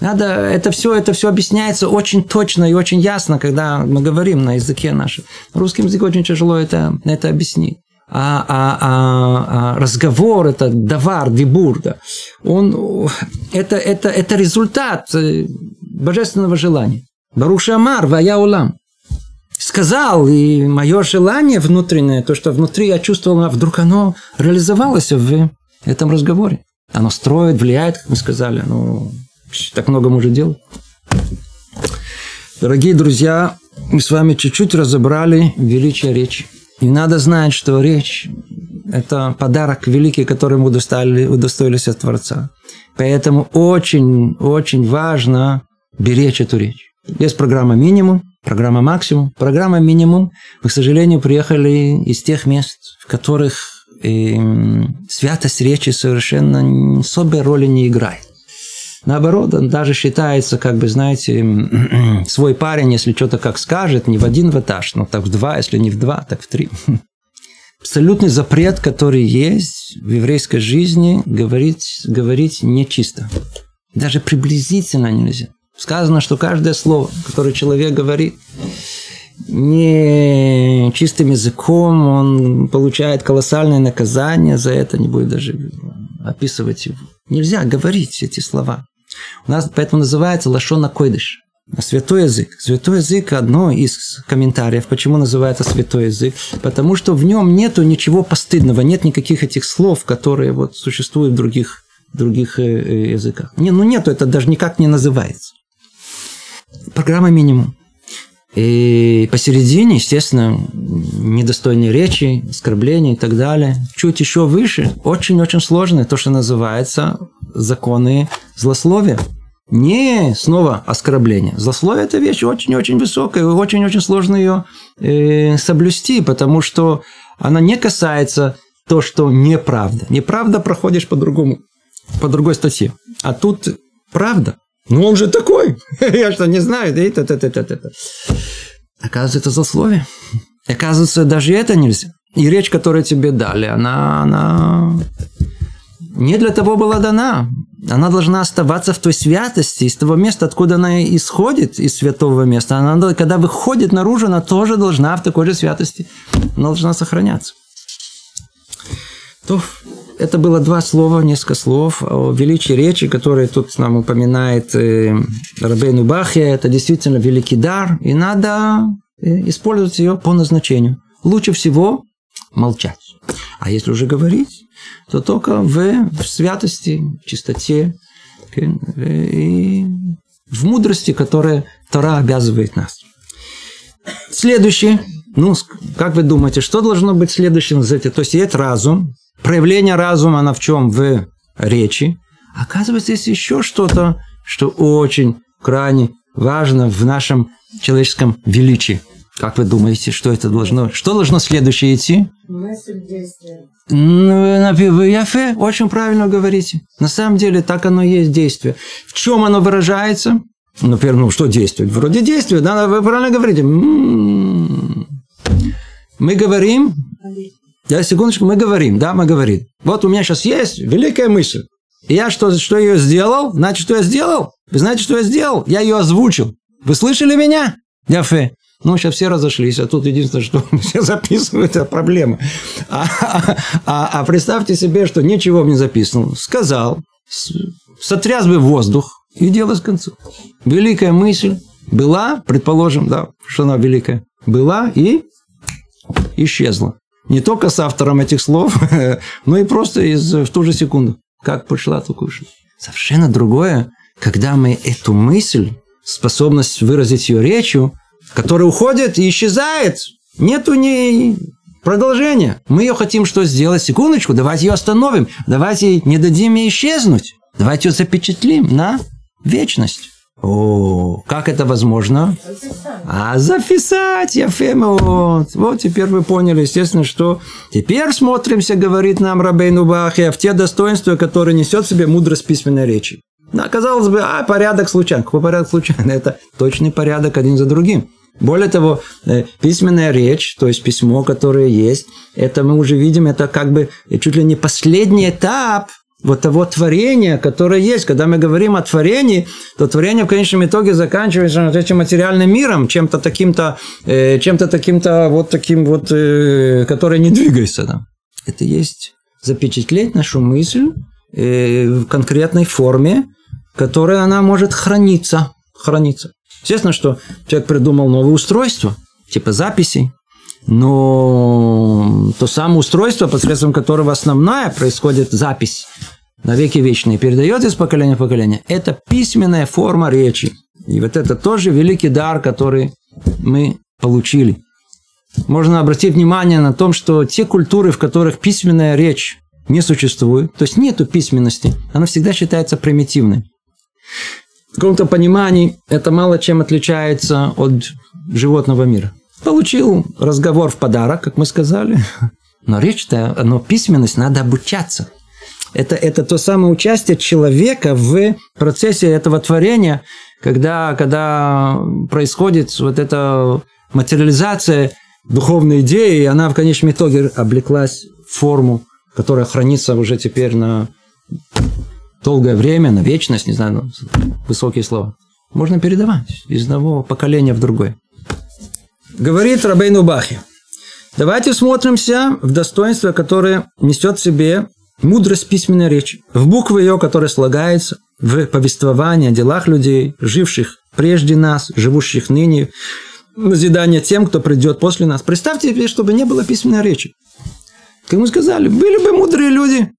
Speaker 1: Надо, это все, это все объясняется очень точно и очень ясно, когда мы говорим на языке нашем. На русском языке очень тяжело это, это объяснить. А, а, а, а разговор, это давар, дибур, да, он, это, это, это результат божественного желания. Баруша Амар, Вая Улам. Сказал, и мое желание внутреннее, то, что внутри я чувствовал, вдруг оно реализовалось в этом разговоре. Оно строит, влияет, как мы сказали. Ну, так много может делать. Дорогие друзья, мы с вами чуть-чуть разобрали величие речи. И надо знать, что речь – это подарок великий, который мы удостоили, удостоились от Творца. Поэтому очень-очень важно беречь эту речь. Есть программа минимум, программа максимум. Программа минимум, мы, к сожалению, приехали из тех мест, в которых э, святость речи совершенно особой роли не играет. Наоборот, он даже считается, как бы, знаете, свой парень, если что-то как скажет, не в один в этаж, но так в два, если не в два, так в три. Абсолютный запрет, который есть в еврейской жизни, говорить, говорить нечисто. Даже приблизительно нельзя. Сказано, что каждое слово, которое человек говорит, не чистым языком, он получает колоссальное наказание за это, не будет даже описывать его. Нельзя говорить эти слова. У нас поэтому называется лашона койдыш. Святой язык. Святой язык – одно из комментариев. Почему называется святой язык? Потому что в нем нету ничего постыдного, нет никаких этих слов, которые вот существуют в других, других э, э, языках. Не, ну нету, это даже никак не называется программа минимум. И посередине, естественно, недостойные речи, оскорбления и так далее. Чуть еще выше, очень-очень сложное, то, что называется законы злословия. Не снова оскорбление. Злословие – это вещь очень-очень высокая, и очень-очень сложно ее э, соблюсти, потому что она не касается то, что неправда. Неправда проходишь по другому, по другой статье. А тут правда. Ну, он же такой. Я что, не знаю? Это, это, это, это. Оказывается, это злословие. Оказывается, даже это нельзя. И речь, которую тебе дали, она, она не для того была дана. Она должна оставаться в той святости, из того места, откуда она исходит, из святого места. Она, когда выходит наружу, она тоже должна в такой же святости, она должна сохраняться. То это было два слова, несколько слов о величии речи, которые тут нам упоминает э, Рабейну Бахе. Это действительно великий дар, и надо э, использовать ее по назначению. Лучше всего молчать. А если уже говорить, то только в, в святости, в чистоте и в мудрости, которая Тора обязывает нас. Следующее. Ну, как вы думаете, что должно быть следующим из этих? То есть, есть разум, проявление разума, она в чем? В речи. Оказывается, есть еще что-то, что очень крайне важно в нашем человеческом величии. Как вы думаете, что это должно? Что должно следующее идти? Мысль действия. Ну, Яфе, очень правильно говорите. На самом деле так оно и есть действие. В чем оно выражается? Например, ну что действует? Вроде действия, да, вы правильно говорите. М-м-м. Мы говорим, да, секундочку, мы говорим, да, мы говорим. Вот у меня сейчас есть великая мысль. Я что, что ее сделал? Значит, что я сделал? Вы знаете, что я сделал? Я ее озвучил. Вы слышали меня? Яфе. Ну, сейчас все разошлись, а тут единственное, что все записывают, это проблема. А, а, а представьте себе, что ничего не записано. Сказал, сотряс бы воздух, и дело с концом. Великая мысль была, предположим, да, что она великая, была и исчезла. Не только с автором этих слов, но и просто из, в ту же секунду. Как пошла, то кушать. Совершенно другое, когда мы эту мысль, способность выразить ее речью, которая уходит и исчезает. Нету ни продолжения. Мы ее хотим что сделать? Секундочку, давайте ее остановим. Давайте не дадим ей исчезнуть. Давайте ее запечатлим на вечность. О, как это возможно? А записать, Яфема, вот. Вот теперь вы поняли, естественно, что теперь смотримся, говорит нам Рабейну Бахия, в те достоинства, которые несет в себе мудрость письменной речи. Да, казалось бы, а, порядок случайно. Какой порядок случайно? Это точный порядок один за другим. Более того, э, письменная речь, то есть письмо, которое есть, это мы уже видим, это как бы чуть ли не последний этап вот того творения, которое есть. Когда мы говорим о творении, то творение в конечном итоге заканчивается этим материальным миром, чем-то таким-то, э, чем-то таким-то вот таким вот, э, который не двигается. Да. Это есть запечатлеть нашу мысль в конкретной форме, которая она может храниться. храниться. Естественно, что человек придумал новое устройство, типа записей, но то самое устройство, посредством которого основная происходит запись на веки вечные, передает из поколения в поколение, это письменная форма речи. И вот это тоже великий дар, который мы получили. Можно обратить внимание на том, что те культуры, в которых письменная речь не существует, то есть нету письменности, она всегда считается примитивной в каком-то понимании это мало чем отличается от животного мира. Получил разговор в подарок, как мы сказали, но речь-то, но письменность надо обучаться. Это, это то самое участие человека в процессе этого творения, когда, когда происходит вот эта материализация духовной идеи, и она в конечном итоге облеклась в форму, которая хранится уже теперь на долгое время, на вечность, не знаю, ну, высокие слова, можно передавать из одного поколения в другое. Говорит Рабейну Бахи. Давайте смотримся в достоинство, которое несет в себе мудрость письменной речи, в буквы ее, которая слагается в повествовании о делах людей, живших прежде нас, живущих ныне, назидание тем, кто придет после нас. Представьте себе, чтобы не было письменной речи. Как мы сказали, были бы мудрые люди,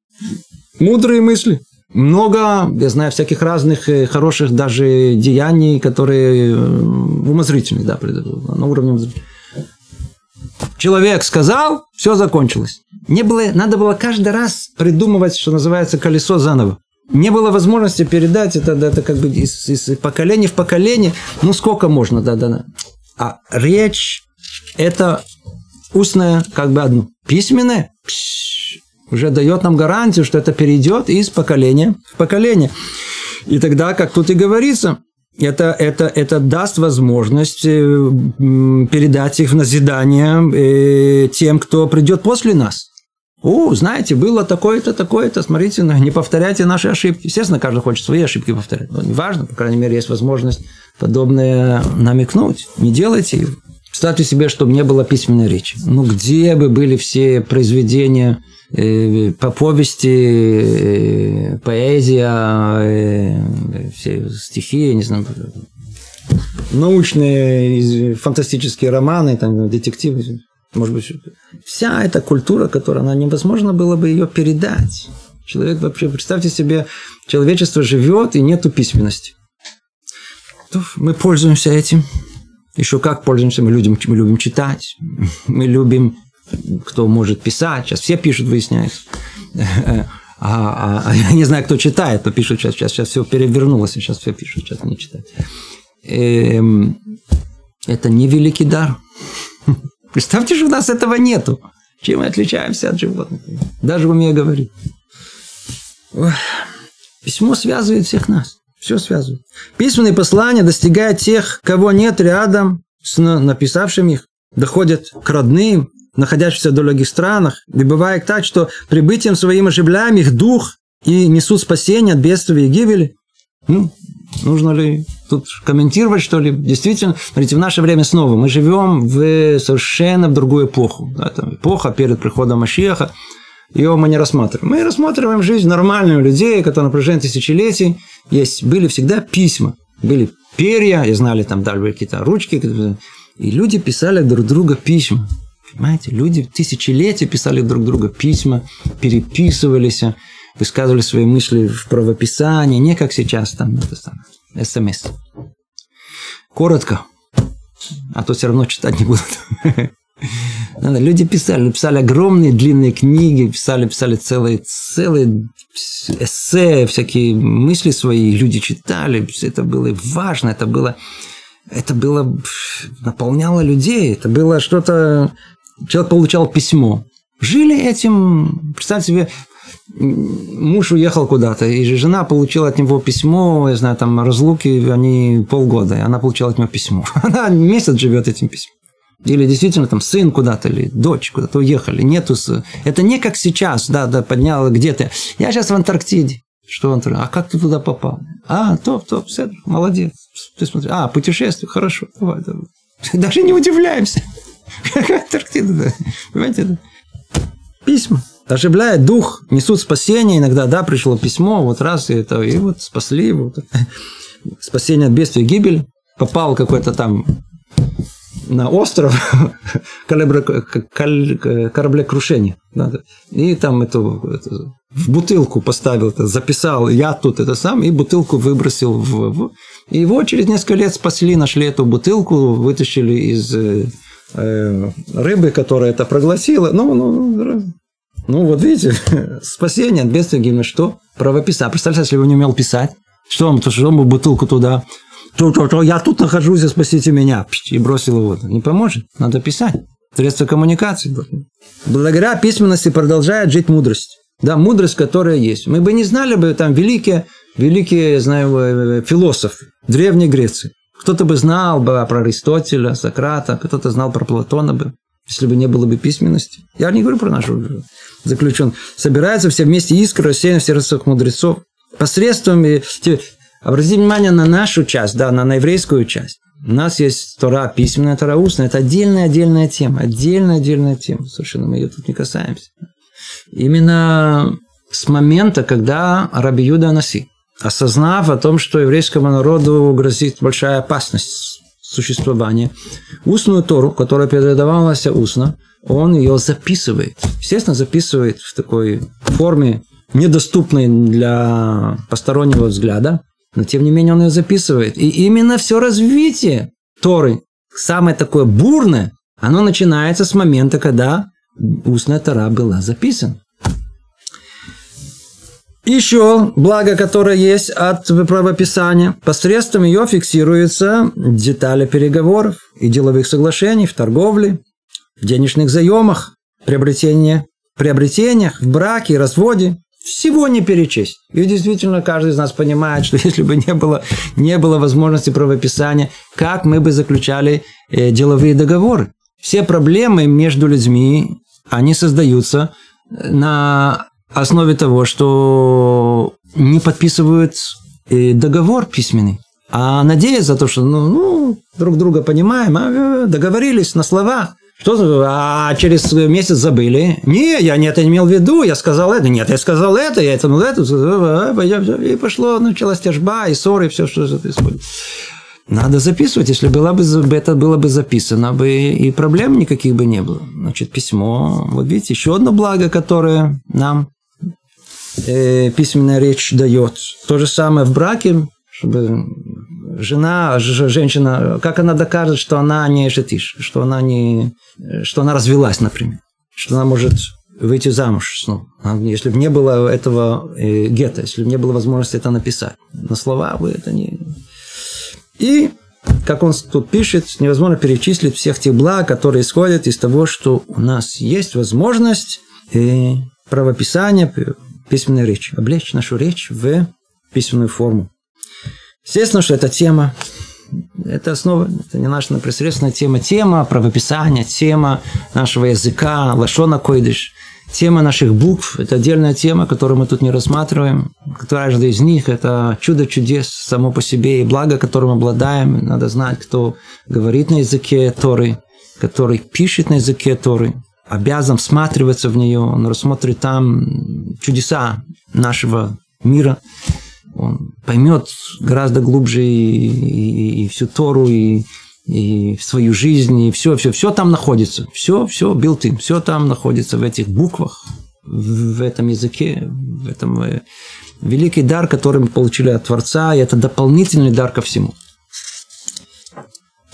Speaker 1: мудрые мысли – много, я знаю, всяких разных э, хороших даже деяний, которые э, умозрительные, да, на уровне умозрительных. Человек сказал, все закончилось. Не было, надо было каждый раз придумывать, что называется, колесо заново. Не было возможности передать это, это как бы из, из поколения в поколение. Ну, сколько можно, да, да, да. А речь – это устная, как бы одно. Письменная – уже дает нам гарантию, что это перейдет из поколения в поколение. И тогда, как тут и говорится, это, это, это даст возможность э, передать их в назидание э, тем, кто придет после нас. О, знаете, было такое-то, такое-то, смотрите, не повторяйте наши ошибки. Естественно, каждый хочет свои ошибки повторять. Но неважно, по крайней мере, есть возможность подобное намекнуть. Не делайте их. Представьте себе, чтобы не было письменной речи. Ну, где бы были все произведения Э, по повести, э, поэзия, э, все стихи, не знаю, научные, фантастические романы, там, детективы, может быть, вся эта культура, которая, она невозможно было бы ее передать. Человек вообще, представьте себе, человечество живет и нету письменности. Мы пользуемся этим. Еще как пользуемся, мы любим, мы любим читать, мы любим кто может писать, сейчас все пишут, выясняется. а, а я не знаю, кто читает, то пишут сейчас, сейчас, сейчас все перевернулось, сейчас все пишут, сейчас не читают. Эм, это не великий дар. Представьте, что у нас этого нету. Чем мы отличаемся от животных? Даже умея говорить. Письмо связывает всех нас. Все связывает. Письменные послания достигают тех, кого нет рядом с написавшим их. Доходят к родным, находящихся в далеких странах. И бывает так, что прибытием своим оживляем их дух и несут спасение от бедствия и гибели. Ну, нужно ли тут комментировать, что ли? Действительно, смотрите, в наше время снова мы живем в совершенно в другую эпоху. Да, там эпоха перед приходом Машеха. Ее мы не рассматриваем. Мы рассматриваем жизнь нормальных людей, которые на протяжении тысячелетий есть, были всегда письма, были перья, и знали там даже какие-то ручки, и люди писали друг другу письма. Понимаете, люди тысячелетия писали друг другу письма, переписывались, высказывали свои мысли в правописании, не как сейчас там это самое, смс. Коротко, а то все равно читать не будут. Люди писали, писали огромные длинные книги, писали, писали целые, целые эссе, всякие мысли свои, люди читали, это было важно, это было, это было, наполняло людей, это было что-то, человек получал письмо. Жили этим, представьте себе, муж уехал куда-то, и жена получила от него письмо, я знаю, там разлуки, они полгода, и она получила от него письмо. Она месяц живет этим письмом. Или действительно там сын куда-то, или дочь куда-то уехали. Нету... Это не как сейчас, да, да, поднял где-то. Я сейчас в Антарктиде. Что он А как ты туда попал? А, топ, топ, все, молодец. Ты смотри. А, путешествие, хорошо, давай, давай. Даже не удивляемся. Антарктида, да. Понимаете, Письма. Оживляет дух, несут спасение. Иногда, да, пришло письмо, вот раз, и это, и вот спасли его. Спасение от бедствия и гибели. Попал какой-то там на остров кораблекрушения. И там эту, эту в бутылку поставил, записал, я тут это сам, и бутылку выбросил в, в... И его через несколько лет спасли, нашли эту бутылку, вытащили из э, э рыбы, которая это прогласила. Ну, ну, ну, ну вот видите, спасение от бедствия гимна что? Правописание. Представьте, если бы не умел писать, что он, то что он бы бутылку туда то, то, я тут нахожусь, спасите меня. И бросил его. Не поможет. Надо писать. Средства коммуникации. Благодаря письменности продолжает жить мудрость. Да, мудрость, которая есть. Мы бы не знали бы там великие, великие, знаю, э, философы Древней Греции. Кто-то бы знал бы про Аристотеля, Сократа, кто-то знал про Платона бы, если бы не было бы письменности. Я не говорю про нашу заключен. Собираются все вместе искры, рассеяны в сердцах мудрецов. Посредством Обратите внимание на нашу часть, да, на, на еврейскую часть. У нас есть Тора письменная, Тора устная. Это отдельная-отдельная тема. Отдельная-отдельная тема. Совершенно мы ее тут не касаемся. Именно с момента, когда Раби Юда Анаси, осознав о том, что еврейскому народу грозит большая опасность существования, устную Тору, которая передавалась устно, он ее записывает. Естественно, записывает в такой форме, недоступной для постороннего взгляда, но тем не менее он ее записывает. И именно все развитие Торы, самое такое бурное, оно начинается с момента, когда устная Тора была записана. Еще благо, которое есть от правописания, посредством ее фиксируются детали переговоров и деловых соглашений в торговле, в денежных заемах, приобретениях, приобретениях, в браке и разводе, всего не перечесть. И действительно, каждый из нас понимает, что если бы не было, не было возможности правописания, как мы бы заключали э, деловые договоры. Все проблемы между людьми, они создаются э, на основе того, что не подписывают э, договор письменный. А надеясь за то, что ну, ну, друг друга понимаем, а, договорились на словах. Что, а через месяц забыли? Не, я не это имел в виду, я сказал это. Нет, я сказал это, я это, ну это. И пошло, началась тяжба, и ссоры, и все, что происходит. Надо записывать. Если было бы, это было бы записано, бы и проблем никаких бы не было. Значит, письмо. Вот видите, еще одно благо, которое нам э, письменная речь дает. То же самое в браке, чтобы жена, женщина, как она докажет, что она не жетиш, что она не, что она развелась, например, что она может выйти замуж. Ну, если бы не было этого э, гетто, если бы не было возможности это написать. На слова вы это не... И, как он тут пишет, невозможно перечислить всех тех благ, которые исходят из того, что у нас есть возможность э, правописания, письменной речи, облечь нашу речь в письменную форму. Естественно, что эта тема это основа, это не наша непосредственная тема. Тема правописания, тема нашего языка, лашона койдыш, тема наших букв – это отдельная тема, которую мы тут не рассматриваем. Каждый из них – это чудо чудес само по себе и благо, которым обладаем. Надо знать, кто говорит на языке Торы, который пишет на языке Торы, обязан всматриваться в нее, он рассмотрит там чудеса нашего мира – он поймет гораздо глубже и, и, и всю Тору, и, и свою жизнь, и все, все, все там находится. Все, все, билтин, все там находится в этих буквах, в, этом языке, в этом э, великий дар, который мы получили от Творца, и это дополнительный дар ко всему.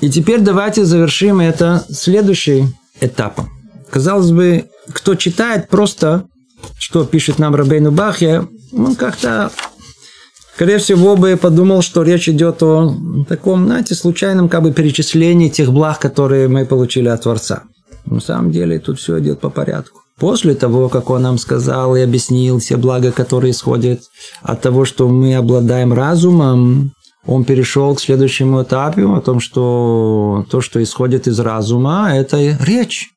Speaker 1: И теперь давайте завершим это следующим этапом. Казалось бы, кто читает просто, что пишет нам Рабейну Бахья, он как-то скорее всего, бы подумал, что речь идет о таком, знаете, случайном как бы перечислении тех благ, которые мы получили от Творца. На самом деле тут все идет по порядку. После того, как он нам сказал и объяснил все блага, которые исходят от того, что мы обладаем разумом, он перешел к следующему этапу о том, что то, что исходит из разума, это речь.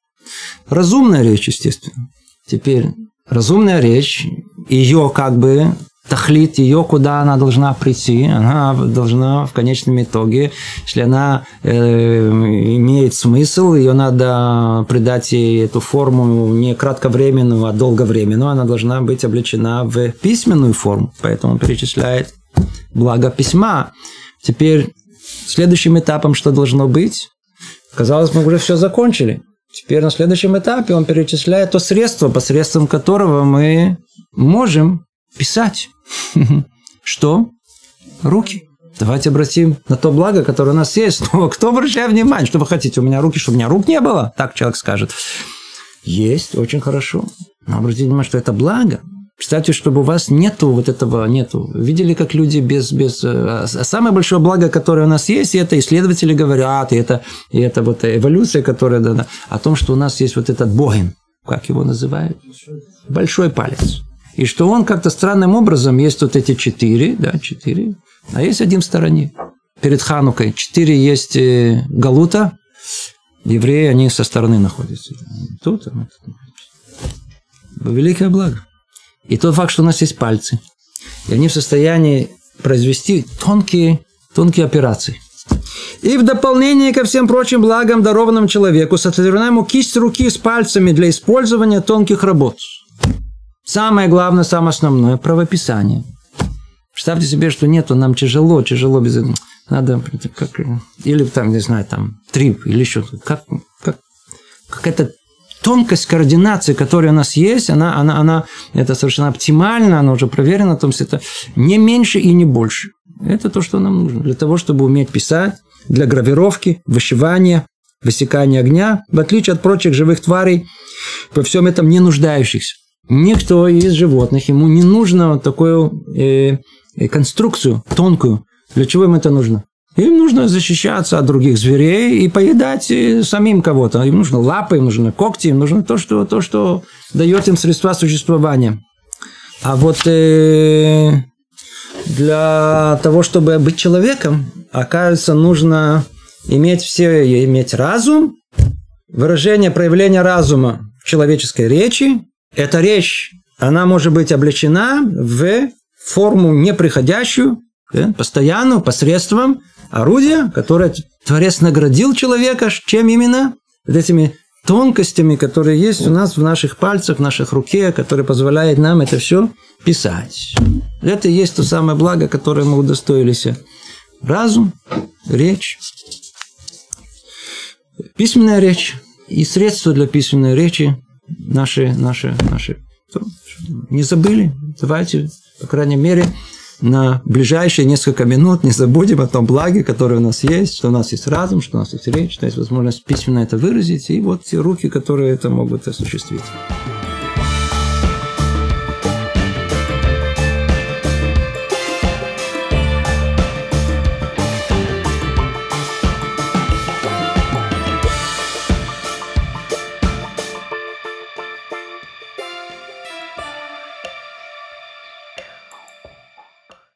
Speaker 1: Разумная речь, естественно. Теперь разумная речь, ее как бы тахлит ее, куда она должна прийти, она должна в конечном итоге, если она э, имеет смысл, ее надо придать ей эту форму не кратковременную, а долговременную, она должна быть облечена в письменную форму. Поэтому перечисляет благо письма. Теперь следующим этапом что должно быть? Казалось, мы уже все закончили. Теперь на следующем этапе он перечисляет то средство, посредством которого мы можем писать. Что? Руки. Давайте обратим на то благо, которое у нас есть. Но кто обращает внимание? Что вы хотите? У меня руки, чтобы у меня рук не было? Так человек скажет. Есть, очень хорошо. Но обратите внимание, что это благо. Представьте, чтобы у вас нету вот этого, нету. Видели, как люди без... без э, а самое большое благо, которое у нас есть, это исследователи говорят, и это, и это вот эволюция, которая дана, о том, что у нас есть вот этот богин, как его называют? Большой палец. И что он как-то странным образом, есть вот эти четыре, да, четыре, а есть один в стороне. Перед Ханукой четыре есть э, Галута, евреи, они со стороны находятся. Тут, тут. Великое благо. И тот факт, что у нас есть пальцы, и они в состоянии произвести тонкие, тонкие операции. И в дополнение ко всем прочим благам, дарованным человеку, сотворена ему кисть руки с пальцами для использования тонких работ – Самое главное, самое основное – правописание. Представьте себе, что нету, нам тяжело, тяжело без этого. Надо, как, или там, не знаю, там, трип, или еще, как, как, какая-то тонкость координации, которая у нас есть, она, она, она, это совершенно оптимально, она уже проверена, то есть это не меньше и не больше. Это то, что нам нужно для того, чтобы уметь писать, для гравировки, вышивания, высекания огня, в отличие от прочих живых тварей, по всем этом не нуждающихся. Никто из животных, ему не нужно такую э, э, конструкцию тонкую. Для чего им это нужно? Им нужно защищаться от других зверей и поедать э, самим кого-то. Им нужны лапы, им нужны когти, им нужно то, что, то, что дает им средства существования. А вот э, для того, чтобы быть человеком, оказывается, нужно иметь все, иметь разум, выражение, проявление разума в человеческой речи, эта речь, она может быть облечена в форму неприходящую, постоянную, посредством орудия, которое Творец наградил человека, чем именно? Вот этими тонкостями, которые есть у нас в наших пальцах, в наших руке, которые позволяют нам это все писать. Это и есть то самое благо, которое мы удостоились. Разум, речь, письменная речь и средства для письменной речи наши, наши, наши. Не забыли? Давайте, по крайней мере, на ближайшие несколько минут не забудем о том благе, которое у нас есть, что у нас есть разум, что у нас есть речь, что есть возможность письменно это выразить, и вот те руки, которые это могут осуществить.